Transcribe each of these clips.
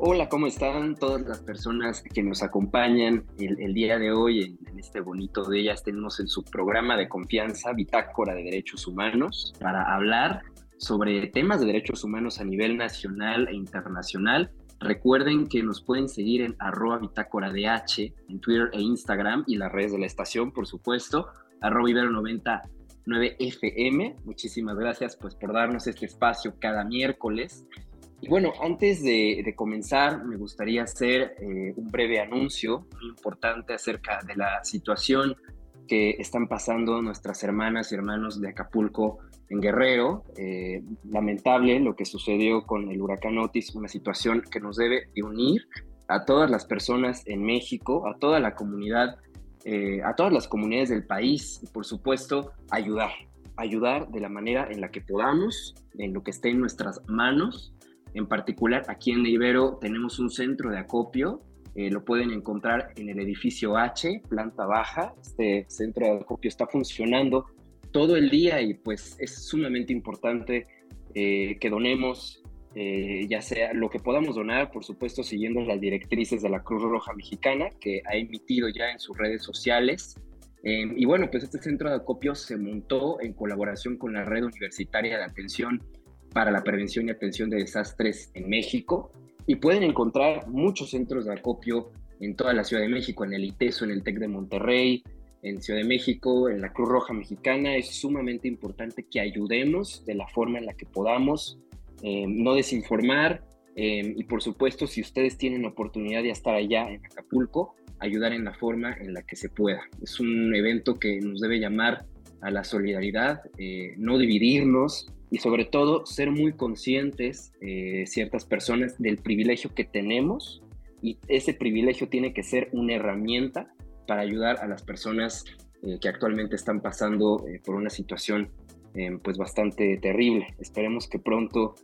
Hola, ¿cómo están todas las personas que nos acompañan el, día de hoy en, este bonito día? Tenemos en su programa de confianza Bitácora de Derechos Humanos para hablar sobre temas de derechos humanos a nivel nacional e internacional. Recuerden que nos pueden seguir en arroba bitácora DH en Twitter e Instagram y las redes de la estación, por supuesto, arroba ibero99fm. Muchísimas gracias pues por darnos este espacio cada miércoles y bueno, antes de, comenzar, me gustaría hacer eh, un breve anuncio importante acerca de la situación que están pasando nuestras hermanas y hermanos de Acapulco en Guerrero. Eh, lamentable lo que sucedió con el huracán Otis, una situación que nos debe unir a todas las personas en México, a toda la comunidad, eh, a todas las comunidades del país y por supuesto ayudar, ayudar de la manera en la que podamos, en lo que esté en nuestras manos en particular, aquí en Ibero tenemos un centro de acopio. Eh, lo pueden encontrar en el edificio H, planta baja. Este centro de acopio está funcionando todo el día y pues es sumamente importante eh, que donemos, eh, ya sea lo que podamos donar, por supuesto, siguiendo las directrices de la Cruz Roja Mexicana, que ha emitido ya en sus redes sociales. y bueno, pues este centro de acopio se montó en colaboración con la Red Universitaria de Atención para la prevención y atención de desastres en México. Y pueden encontrar muchos centros de acopio en toda la Ciudad de México, en el ITESO, en el TEC de Monterrey, en Ciudad de México, en la Cruz Roja Mexicana. Es sumamente importante que ayudemos de la forma en la que podamos, eh, no desinformar. Eh, y por supuesto, si ustedes tienen oportunidad de estar allá en Acapulco, ayudar en la forma en la que se pueda. Es un evento que nos debe llamar a la solidaridad, eh, no dividirnos, y sobre todo ser muy conscientes eh, ciertas personas del privilegio que tenemos y ese privilegio tiene que ser una herramienta para ayudar a las personas eh, que actualmente están pasando eh, por una situación pues bastante terrible. Esperemos que pronto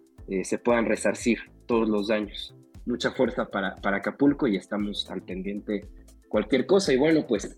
se puedan resarcir todos los daños. Mucha fuerza para, para Acapulco y estamos al pendiente cualquier cosa. Y bueno, pues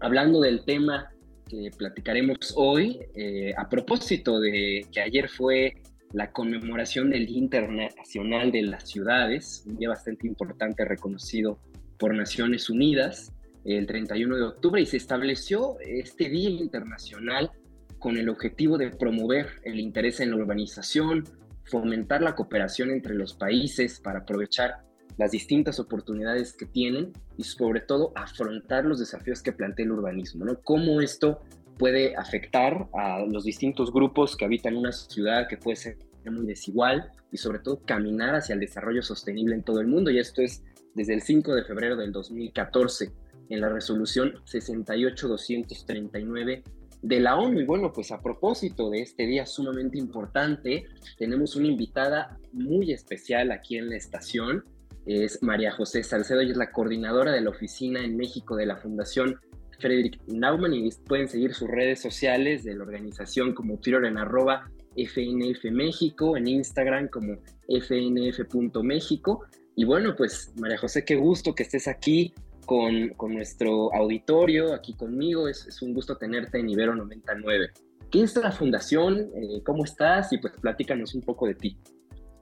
hablando del tema que platicaremos hoy eh, a propósito de que ayer fue la conmemoración del Día Internacional de las Ciudades, un día bastante importante reconocido por Naciones Unidas, el 31 de octubre, y se estableció este Día Internacional con el objetivo de promover el interés en la urbanización, fomentar la cooperación entre los países para aprovechar las distintas oportunidades que tienen y sobre todo afrontar los desafíos que plantea el urbanismo, ¿no? Cómo esto puede afectar a los distintos grupos que habitan una ciudad que puede ser muy desigual y sobre todo caminar hacia el desarrollo sostenible en todo el mundo. Y esto es desde el 5 de febrero del 2014 en la resolución 68239 de la ONU. Y bueno, pues a propósito de este día sumamente importante, tenemos una invitada muy especial aquí en la estación es María José Salcedo y es la coordinadora de la oficina en México de la Fundación Frederick Naumann y pueden seguir sus redes sociales de la organización como Twitter en arroba FNF México, en Instagram como fnf.méxico. Y bueno, pues María José, qué gusto que estés aquí con, con nuestro auditorio, aquí conmigo. Es, un gusto tenerte en Ibero 99. ¿Qué es la fundación? Eh, ¿Cómo estás? Y pues platícanos un poco de ti.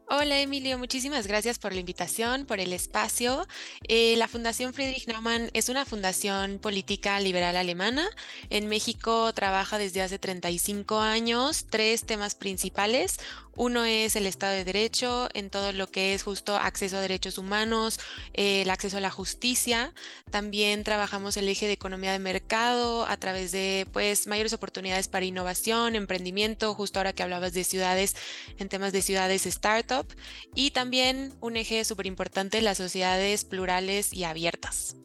Hola Emilio, muchísimas gracias por la invitación, por el espacio. Eh, la Fundación Friedrich Naumann es una fundación política liberal alemana. En México trabaja desde hace 35 años tres temas principales. Uno es el Estado de Derecho, en todo lo que es justo acceso a derechos humanos, eh, el acceso a la justicia. También trabajamos el eje de economía de mercado a través de pues mayores oportunidades para innovación, emprendimiento, justo ahora que hablabas de ciudades, en temas de ciudades startup. Y también un eje súper importante, las sociedades plurales y abiertas.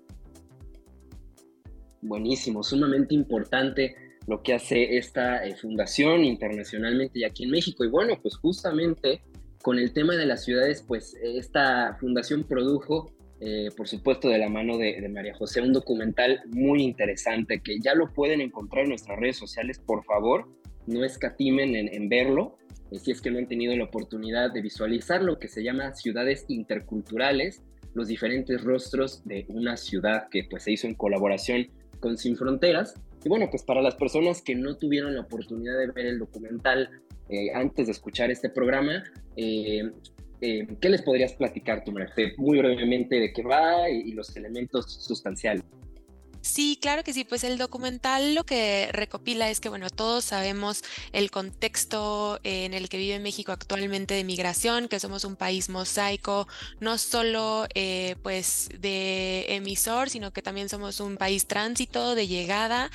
Buenísimo, sumamente importante lo que hace esta eh, fundación internacionalmente y aquí en México. Y bueno, pues justamente con el tema de las ciudades, pues esta fundación produjo, eh, por supuesto, de la mano de, María José, un documental muy interesante que ya lo pueden encontrar en nuestras redes sociales, por favor, no escatimen en, verlo, eh, si es que no han tenido la oportunidad de visualizar lo que se llama ciudades interculturales, los diferentes rostros de una ciudad que pues se hizo en colaboración con Sin Fronteras y bueno, pues para las personas que no tuvieron la oportunidad de ver el documental eh, antes de escuchar este programa, eh, eh, ¿qué les podrías platicar tú, Muy brevemente de qué va y los elementos sustanciales. Sí, claro que sí. Pues el documental lo que recopila es que, bueno, todos sabemos el contexto en el que vive México actualmente de migración, que somos un país mosaico, no solo eh, pues de emisor, sino que también somos un país tránsito, de llegada,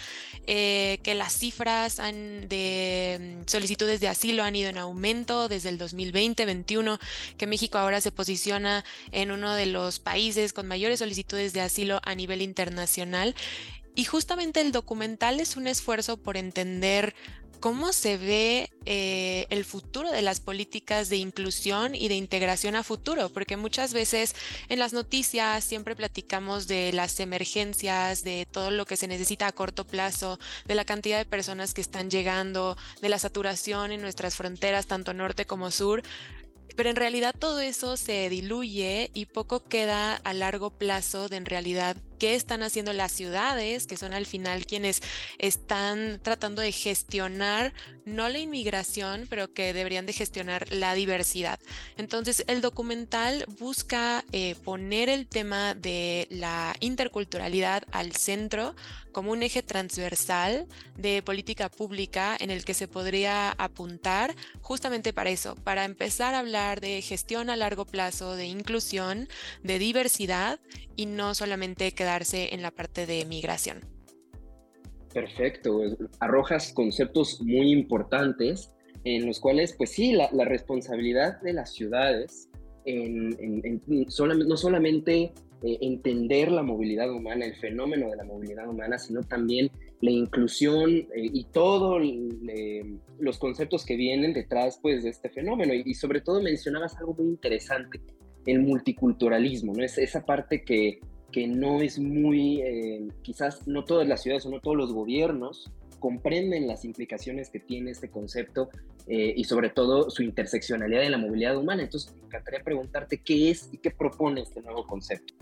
eh, que las cifras de mm, solicitudes de asilo han ido en aumento desde el 2020-21, que México ahora se posiciona en uno de los países con mayores solicitudes de asilo a nivel internacional y justamente el documental es un esfuerzo por entender cómo se ve eh, el futuro de las políticas de inclusión y de integración a futuro, porque muchas veces en las noticias siempre platicamos de las emergencias, de todo lo que se necesita a corto plazo, de la cantidad de personas que están llegando, de la saturación en nuestras fronteras, tanto norte como sur, pero en realidad todo eso se diluye y poco queda a largo plazo de en realidad qué están haciendo las ciudades, que son al final quienes están tratando de gestionar no la inmigración, pero que deberían de gestionar la diversidad. Entonces, el documental busca eh, poner el tema de la interculturalidad al centro como un eje transversal de política pública en el que se podría apuntar justamente para eso, para empezar a hablar de gestión a largo plazo, de inclusión, de diversidad y no solamente quedarse en la parte de migración. Perfecto, arrojas conceptos muy importantes en los cuales, pues sí, la, responsabilidad de las ciudades en, no solamente eh, entender la movilidad humana, el fenómeno de la movilidad humana, sino también la inclusión eh, y todos los conceptos que vienen detrás pues, de este fenómeno. Y, y, sobre todo mencionabas algo muy interesante, el multiculturalismo, ¿no? Es esa parte que, que no es muy, eh, quizás no todas las ciudades o no todos los gobiernos comprenden las implicaciones que tiene este concepto eh, y sobre todo su interseccionalidad en la movilidad humana. Entonces, me encantaría preguntarte qué es y qué propone este nuevo concepto.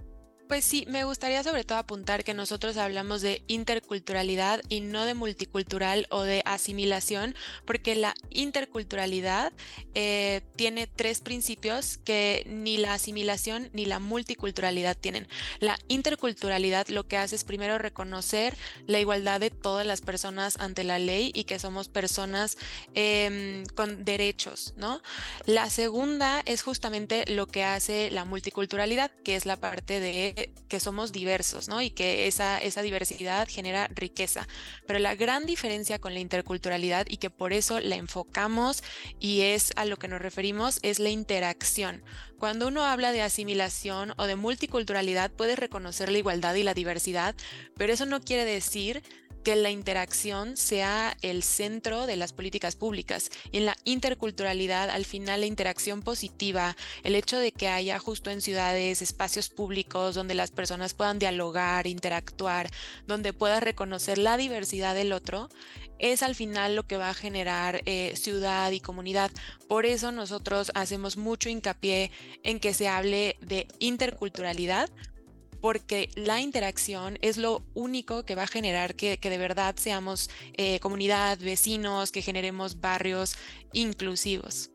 Pues sí, me gustaría sobre todo apuntar que nosotros hablamos de interculturalidad y no de multicultural o de asimilación, porque la interculturalidad eh, tiene tres principios que ni la asimilación ni la multiculturalidad tienen. La interculturalidad lo que hace es primero reconocer la igualdad de todas las personas ante la ley y que somos personas em, con derechos, ¿no? La segunda es justamente lo que hace la multiculturalidad, que es la parte de que somos diversos, ¿no? Y que esa, esa diversidad genera riqueza. Pero la gran diferencia con la interculturalidad y que por eso la enfocamos y es a lo que nos referimos es la interacción. Cuando uno habla de asimilación o de multiculturalidad, puede reconocer la igualdad y la diversidad, pero eso no quiere decir que la interacción sea el centro de las políticas públicas. Y en la interculturalidad, al final, la interacción positiva, el hecho de que haya justo en ciudades espacios públicos donde las personas puedan dialogar, interactuar, donde pueda reconocer la diversidad del otro, es al final lo que va a generar eh, ciudad y comunidad. Por eso nosotros hacemos mucho hincapié en que se hable de interculturalidad, porque la interacción es lo único que va a generar que, de verdad seamos eh, comunidad, vecinos, que generemos barrios inclusivos.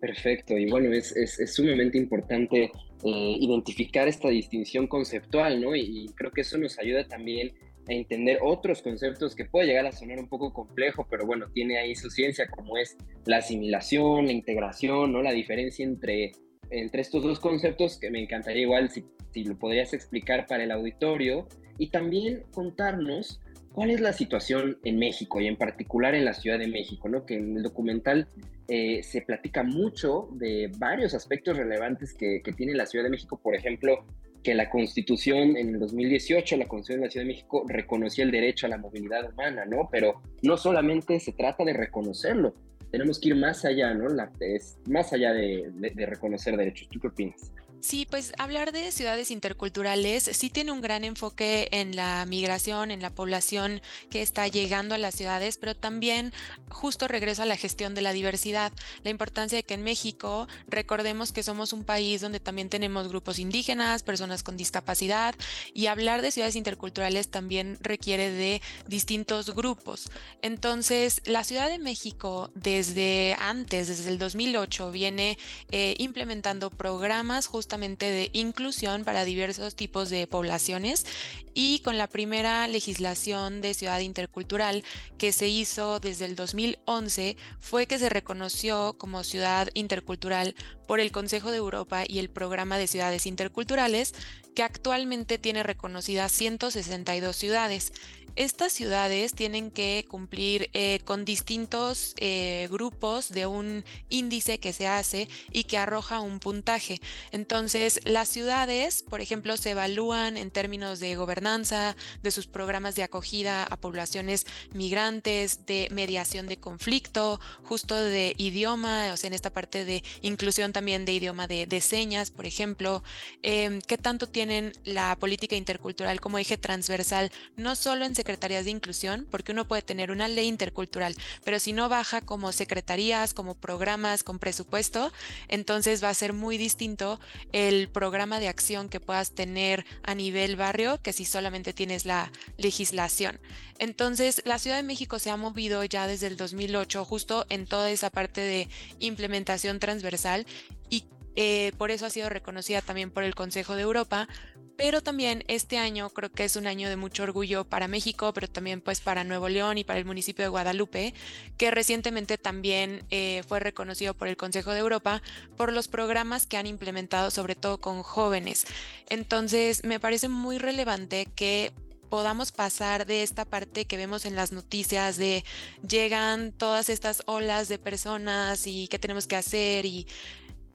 Perfecto, y bueno, es, sumamente importante eh, identificar esta distinción conceptual, ¿no? Y, creo que eso nos ayuda también a entender otros conceptos que puede llegar a sonar un poco complejo, pero bueno, tiene ahí su ciencia, como es la asimilación, la integración, ¿no? La diferencia entre entre estos dos conceptos que me encantaría igual si, lo podrías explicar para el auditorio y también contarnos cuál es la situación en México y en particular en la Ciudad de México, ¿no? Que en el documental eh, se platica mucho de varios aspectos relevantes que, que, tiene la Ciudad de México, por ejemplo, que la Constitución en el 2018, la Constitución de la Ciudad de México reconocía el derecho a la movilidad humana, ¿no? Pero no solamente se trata de reconocerlo, tenemos que ir más allá, ¿no? La, es más allá de, reconocer derechos. ¿Tú qué opinas? Sí, pues hablar de ciudades interculturales sí tiene un gran enfoque en la migración, en la población que está llegando a las ciudades, pero también justo regreso a la gestión de la diversidad. La importancia de que en México recordemos que somos un país donde también tenemos grupos indígenas, personas con discapacidad y hablar de ciudades interculturales también requiere de distintos grupos. Entonces, la Ciudad de México desde antes, desde el 2008, viene eh, implementando programas justo de inclusión para diversos tipos de poblaciones y con la primera legislación de ciudad intercultural que se hizo desde el 2011 fue que se reconoció como ciudad intercultural por el Consejo de Europa y el Programa de Ciudades Interculturales, que actualmente tiene reconocidas 162 ciudades. Estas ciudades tienen que cumplir eh, con distintos eh, grupos de un índice que se hace y que arroja un puntaje. Entonces, las ciudades, por ejemplo, se evalúan en términos de gobernanza, de sus programas de acogida a poblaciones migrantes, de mediación de conflicto, justo de idioma, o sea, en esta parte de inclusión también de idioma de, señas, por ejemplo, em, qué tanto tienen la política intercultural como eje transversal, no solo en secretarías de inclusión, porque uno puede tener una ley intercultural, pero si no baja como secretarías, como programas, con presupuesto, entonces va a ser muy distinto el programa de acción que puedas tener a nivel barrio que si solamente tienes la legislación. Entonces, la Ciudad de México se ha movido ya desde el 2008 justo en toda esa parte de implementación transversal y eh, por eso ha sido reconocida también por el Consejo de Europa, pero también este año creo que es un año de mucho orgullo para México, pero también pues para Nuevo León y para el municipio de Guadalupe, que recientemente también eh, fue reconocido por el Consejo de Europa por los programas que han implementado sobre todo con jóvenes. Entonces me parece muy relevante que podamos pasar de esta parte que vemos en las noticias de llegan todas estas olas de personas y qué tenemos que hacer y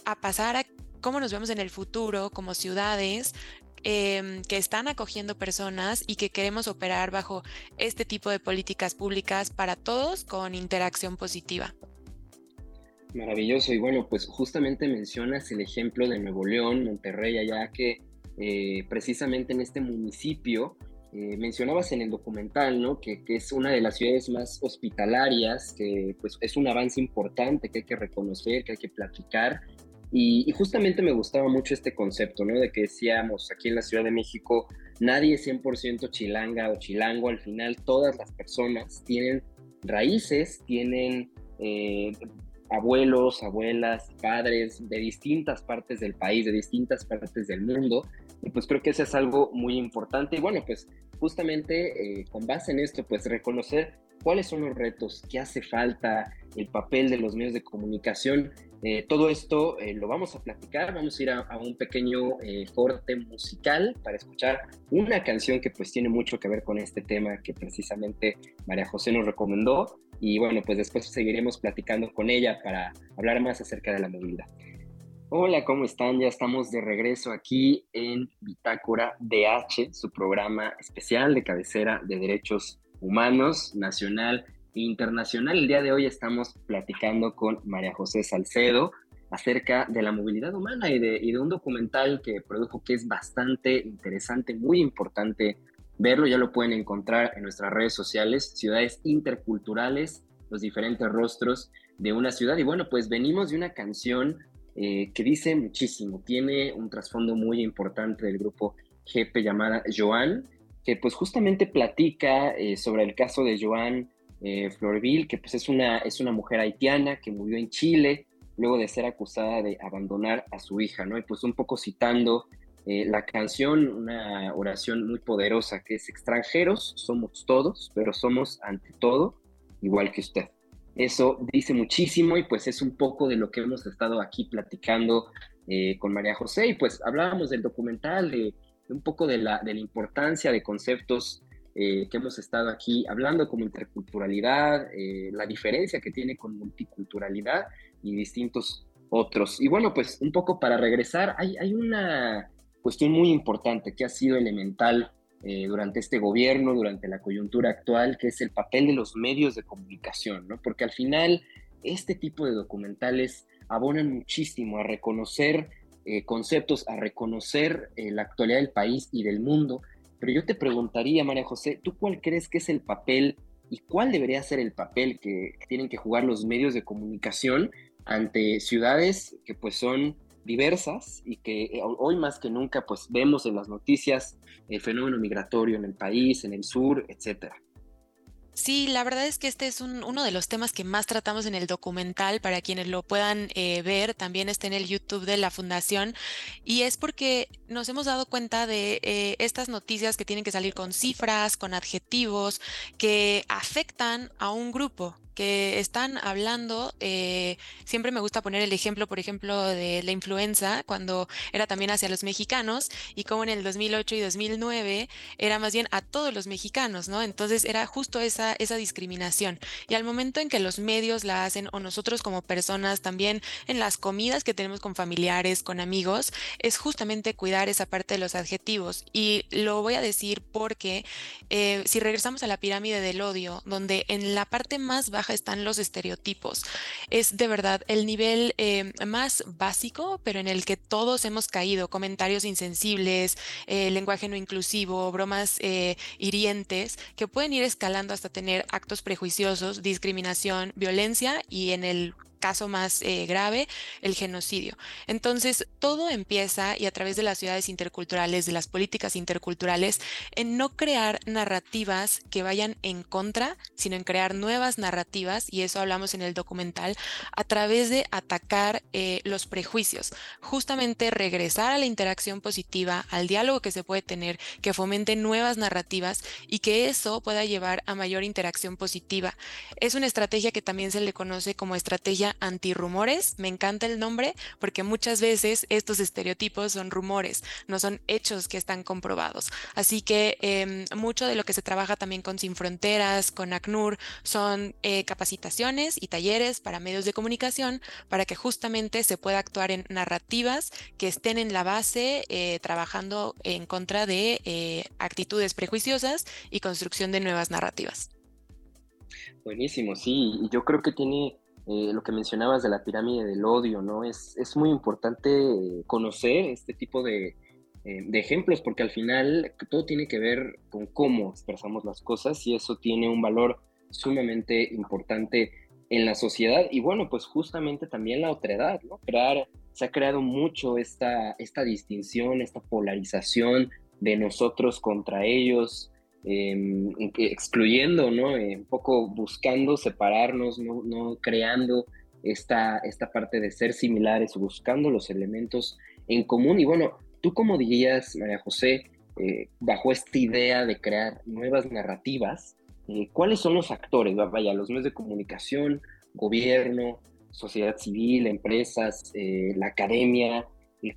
a pasar a cómo nos vemos en el futuro como ciudades, Em, que están acogiendo personas y que queremos operar bajo este tipo de políticas públicas para todos con interacción positiva. Maravilloso. Y bueno, pues justamente mencionas el ejemplo de Nuevo León, Monterrey, allá que eh, precisamente en este municipio eh, mencionabas en el documental, ¿no? Que, que, es una de las ciudades más hospitalarias, que pues es un avance importante que hay que reconocer, que hay que platicar y, justamente me gustaba mucho este concepto, ¿no? De que decíamos aquí en la Ciudad de México, nadie es 100% chilanga o chilango, al final todas las personas tienen raíces, tienen eh, abuelos, abuelas, padres de distintas partes del país, de distintas partes del mundo. Y pues creo que eso es algo muy importante. Y bueno, pues justamente eh, con base en esto, pues reconocer cuáles son los retos, qué hace falta, el papel de los medios de comunicación eh, todo esto eh, lo vamos a platicar, vamos a ir a, un pequeño eh, corte musical para escuchar una canción que pues tiene mucho que ver con este tema que precisamente María José nos recomendó y bueno, pues después seguiremos platicando con ella para hablar más acerca de la movilidad. Hola, ¿cómo están? Ya estamos de regreso aquí en Bitácora DH, su programa especial de cabecera de derechos humanos nacional internacional. El día de hoy estamos platicando con María José Salcedo acerca de la movilidad humana y de, un documental que produjo que es bastante interesante, muy importante verlo. Ya lo pueden encontrar en nuestras redes sociales, ciudades interculturales, los diferentes rostros de una ciudad. Y bueno, pues venimos de una canción eh, que dice muchísimo, tiene un trasfondo muy importante del grupo GP llamada Joan, que pues justamente platica eh, sobre el caso de Joan eh, Florville, que pues es una, es una mujer haitiana que murió en Chile luego de ser acusada de abandonar a su hija, ¿no? Y pues un poco citando eh, la canción, una oración muy poderosa que es extranjeros, somos todos, pero somos ante todo igual que usted. Eso dice muchísimo y pues es un poco de lo que hemos estado aquí platicando eh, con María José y pues hablábamos del documental, de, un poco de la, de la importancia de conceptos eh, que hemos estado aquí hablando como interculturalidad, eh, la diferencia que tiene con multiculturalidad y distintos otros. Y bueno, pues un poco para regresar, hay, hay una cuestión muy importante que ha sido elemental eh, durante este gobierno, durante la coyuntura actual, que es el papel de los medios de comunicación, ¿no? Porque al final este tipo de documentales abonan muchísimo a reconocer eh, conceptos, a reconocer eh, la actualidad del país y del mundo. Pero yo te preguntaría, María José, ¿tú cuál crees que es el papel y cuál debería ser el papel que, tienen que jugar los medios de comunicación ante ciudades que pues son diversas y que eh, hoy más que nunca pues vemos en las noticias el fenómeno migratorio en el país, en el sur, etcétera. Sí, la verdad es que este es uno de los temas que más tratamos en el documental para quienes lo puedan eh, ver. También está en el YouTube de la Fundación y es porque nos hemos dado cuenta de eh, estas noticias que tienen que salir con cifras, con adjetivos que afectan a un grupo que están hablando, eh, siempre me gusta poner el ejemplo, por ejemplo, de la influenza, cuando era también hacia los mexicanos, y como en el 2008 y 2009 era más bien a todos los mexicanos, ¿no? Entonces era justo esa, esa discriminación. Y al momento en que los medios la hacen, o nosotros como personas también en las comidas que tenemos con familiares, con amigos, es justamente cuidar esa parte de los adjetivos. Y lo voy a decir porque eh, si regresamos a la pirámide del odio, donde en la parte más baja están los estereotipos. Es de verdad el nivel eh, más básico, pero en el que todos hemos caído, comentarios insensibles, eh, lenguaje no inclusivo, bromas eh, hirientes, que pueden ir escalando hasta tener actos prejuiciosos, discriminación, violencia y en el caso más eh, grave, el genocidio. Entonces, todo empieza y a través de las ciudades interculturales, de las políticas interculturales, en no crear narrativas que vayan en contra, sino en crear nuevas narrativas, y eso hablamos en el documental, a través de atacar eh, los prejuicios. Justamente regresar a la interacción positiva, al diálogo que se puede tener, que fomente nuevas narrativas y que eso pueda llevar a mayor interacción positiva. Es una estrategia que también se le conoce como estrategia antirrumores. Me encanta el nombre porque muchas veces estos estereotipos son rumores, no son hechos que están comprobados. Así que em, mucho de lo que se trabaja también con Sin Fronteras, con ACNUR, son eh, capacitaciones y talleres para medios de comunicación para que justamente se pueda actuar en narrativas que estén en la base eh, trabajando en contra de eh, actitudes prejuiciosas y construcción de nuevas narrativas. Buenísimo, sí, yo creo que tiene eh, lo que mencionabas de la pirámide del odio, ¿no? Es, es muy importante conocer este tipo de, eh, de, ejemplos porque al final todo tiene que ver con cómo expresamos las cosas y eso tiene un valor sumamente importante en la sociedad y bueno, pues justamente también la otredad, ¿no? Crear, se ha creado mucho esta, esta distinción, esta polarización de nosotros contra ellos, Em, excluyendo, ¿no? Eh, un poco buscando separarnos, no, creando esta, esta parte de ser similares, buscando los elementos en común. Y bueno, ¿tú cómo dirías, María José, eh, bajo esta idea de crear nuevas narrativas, eh, cuáles son los actores? Vaya, los medios de comunicación, gobierno, sociedad civil, empresas, la academia,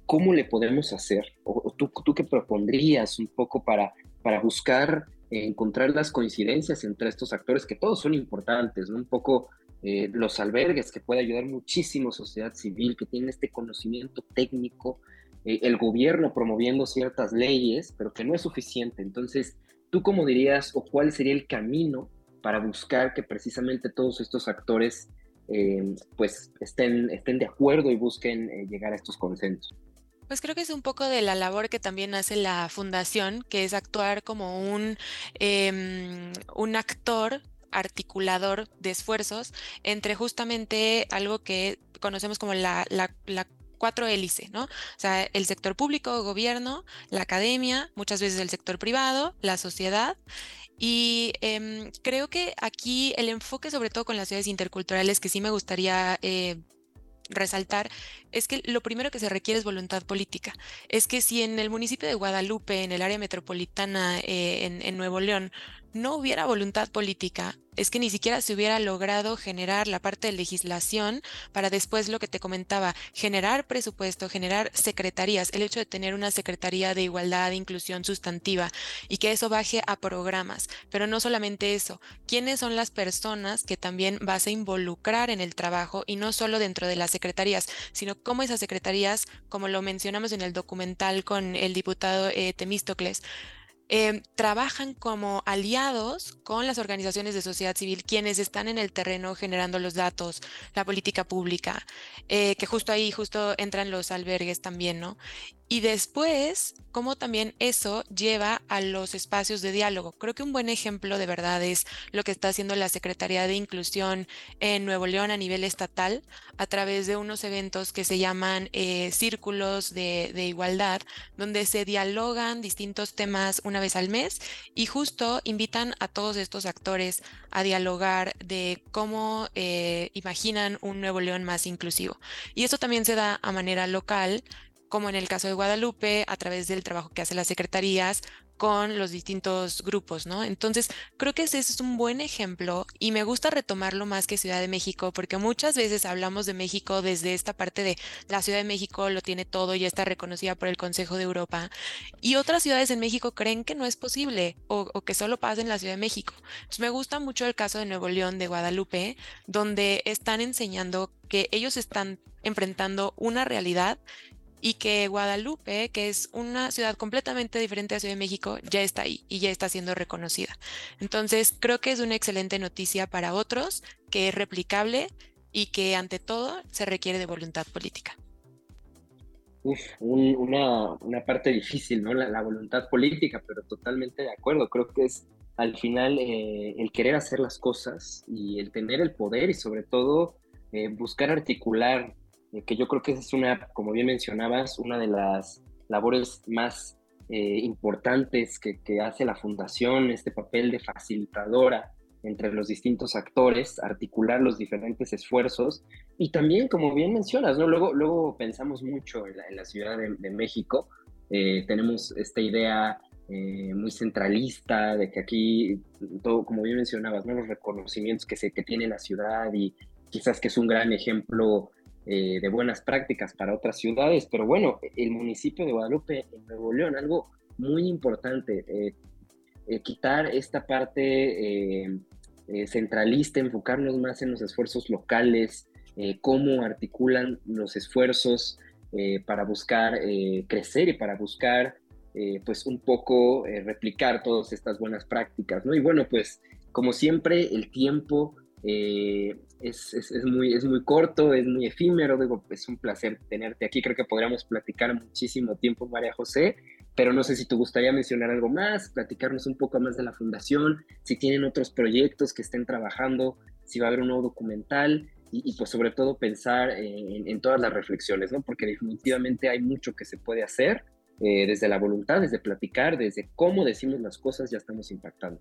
¿cómo le podemos hacer? ¿O, tú, tú, qué propondrías un poco para, para buscar encontrar las coincidencias entre estos actores, que todos son importantes. Un poco eh, los albergues, que puede ayudar muchísimo sociedad civil, que tiene este conocimiento técnico, eh, el gobierno promoviendo ciertas leyes, pero que no es suficiente. Entonces, ¿tú cómo dirías o cuál sería el camino para buscar que precisamente todos estos actores eh, pues estén, estén de acuerdo y busquen llegar a estos consensos? Pues creo que es un poco de la labor que también hace la fundación, que es actuar como un, em, un actor articulador de esfuerzos entre justamente algo que conocemos como la, la, cuatro hélices, ¿no? O sea, el sector público, gobierno, la academia, muchas veces el sector privado, la sociedad. Y em, creo que aquí el enfoque, sobre todo con las ciudades interculturales, que sí me gustaría eh, resaltar es que lo primero que se requiere es voluntad política. Es que si en el municipio de Guadalupe, en el área metropolitana, eh, en, en Nuevo León, no hubiera voluntad política, es que ni siquiera se hubiera logrado generar la parte de legislación para después lo que te comentaba, generar presupuesto, generar secretarías, el hecho de tener una secretaría de igualdad, e inclusión sustantiva y que eso baje a programas. Pero no solamente eso, ¿quiénes son las personas que también vas a involucrar en el trabajo y no solo dentro de las secretarías, sino cómo esas secretarías, como lo mencionamos en el documental con el diputado eh, Temístocles, Em, trabajan como aliados con las organizaciones de sociedad civil, quienes están en el terreno generando los datos, la política pública, eh, que justo ahí, justo entran los albergues también, ¿no? Y después, cómo también eso lleva a los espacios de diálogo. Creo que un buen ejemplo de verdad es lo que está haciendo la Secretaría de Inclusión en Nuevo León a nivel estatal a través de unos eventos que se llaman eh, círculos de, igualdad, donde se dialogan distintos temas una vez al mes y justo invitan a todos estos actores a dialogar de cómo eh, imaginan un Nuevo León más inclusivo. Y eso también se da a manera local como en el caso de Guadalupe, a través del trabajo que hacen las secretarías con los distintos grupos, ¿no? Entonces, creo que ese es un buen ejemplo y me gusta retomarlo más que Ciudad de México, porque muchas veces hablamos de México desde esta parte de la Ciudad de México lo tiene todo y está reconocida por el Consejo de Europa, y otras ciudades en México creen que no es posible o, o que solo pasa en la Ciudad de México. Entonces, me gusta mucho el caso de Nuevo León, de Guadalupe, donde están enseñando que ellos están enfrentando una realidad y que Guadalupe, que es una ciudad completamente diferente a Ciudad de México, ya está ahí y ya está siendo reconocida. Entonces, creo que es una excelente noticia para otros, que es replicable y que ante todo se requiere de voluntad política. Uf, una, parte difícil, ¿no? La, voluntad política, pero totalmente de acuerdo. Creo que es al final eh, el querer hacer las cosas y el tener el poder y sobre todo eh, buscar articular que yo creo que es una, como bien mencionabas, una de las labores más eh, importantes que, que, hace la fundación, este papel de facilitadora entre los distintos actores, articular los diferentes esfuerzos y también, como bien mencionas, ¿no? luego, luego pensamos mucho en la, Ciudad de, México, eh, tenemos esta idea muy centralista de que aquí, todo, como bien mencionabas, ¿no? los reconocimientos que, se, que tiene la ciudad y quizás que es un gran ejemplo eh, de buenas prácticas para otras ciudades, pero bueno, el municipio de Guadalupe en Nuevo León, algo muy importante, eh, eh, quitar esta parte centralista, enfocarnos más en los esfuerzos locales, cómo articulan los esfuerzos para buscar crecer y para buscar pues un poco replicar todas estas buenas prácticas, ¿no? Y bueno, pues como siempre, el tiempo eh, es, es, muy, es muy corto, es muy efímero, digo, es un placer tenerte aquí, creo que podríamos platicar muchísimo tiempo, María José, pero no sé si te gustaría mencionar algo más, platicarnos un poco más de la fundación, si tienen otros proyectos que estén trabajando, si va a haber un nuevo documental y, pues sobre todo pensar en, en, todas las reflexiones, ¿no? Porque definitivamente hay mucho que se puede hacer eh, desde la voluntad, desde platicar, desde cómo decimos las cosas, ya estamos impactando.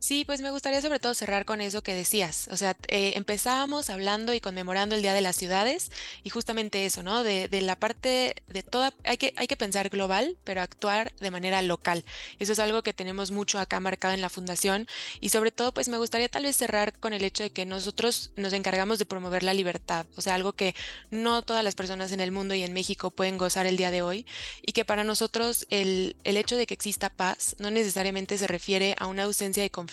Sí, pues me gustaría sobre todo cerrar con eso que decías. O sea, eh, empezábamos hablando y conmemorando el Día de las Ciudades y justamente eso, ¿no? De, la parte de toda, hay que, hay que pensar global, pero actuar de manera local. Eso es algo que tenemos mucho acá marcado en la fundación y sobre todo, pues me gustaría tal vez cerrar con el hecho de que nosotros nos encargamos de promover la libertad, o sea, algo que no todas las personas en el mundo y en México pueden gozar el día de hoy y que para nosotros el, el hecho de que exista paz no necesariamente se refiere a una ausencia de conflicto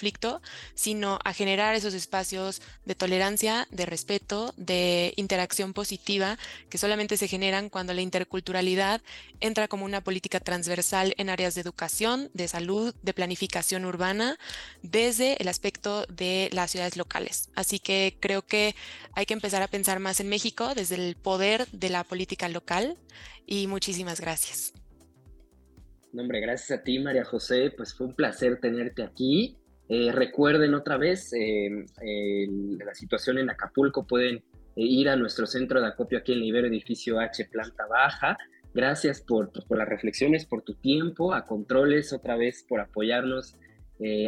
sino a generar esos espacios de tolerancia, de respeto, de interacción positiva, que solamente se generan cuando la interculturalidad entra como una política transversal en áreas de educación, de salud, de planificación urbana, desde el aspecto de las ciudades locales. Así que creo que hay que empezar a pensar más en México desde el poder de la política local y muchísimas gracias. hombre, gracias a ti, María José. Pues fue un placer tenerte aquí. Eh, recuerden otra vez eh, la situación en Acapulco, pueden eh, ir a nuestro centro de acopio aquí en el Ibero Edificio H, planta baja. Gracias por, las reflexiones, por tu tiempo, a Controles otra vez por apoyarnos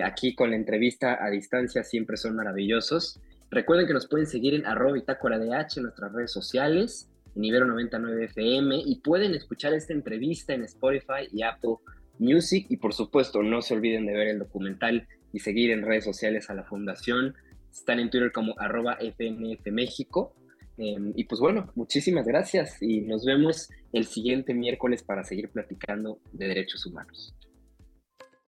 aquí con la entrevista a distancia, siempre son maravillosos. Recuerden que nos pueden seguir en arroba de H en nuestras redes sociales, en Ibero 99 FM, y pueden escuchar esta entrevista en Spotify y Apple Music. Y por supuesto, no se olviden de ver el documental y seguir en redes sociales a la fundación. Están en Twitter como arroba FNF México. Em, y pues bueno, muchísimas gracias y nos vemos el siguiente miércoles para seguir platicando de derechos humanos.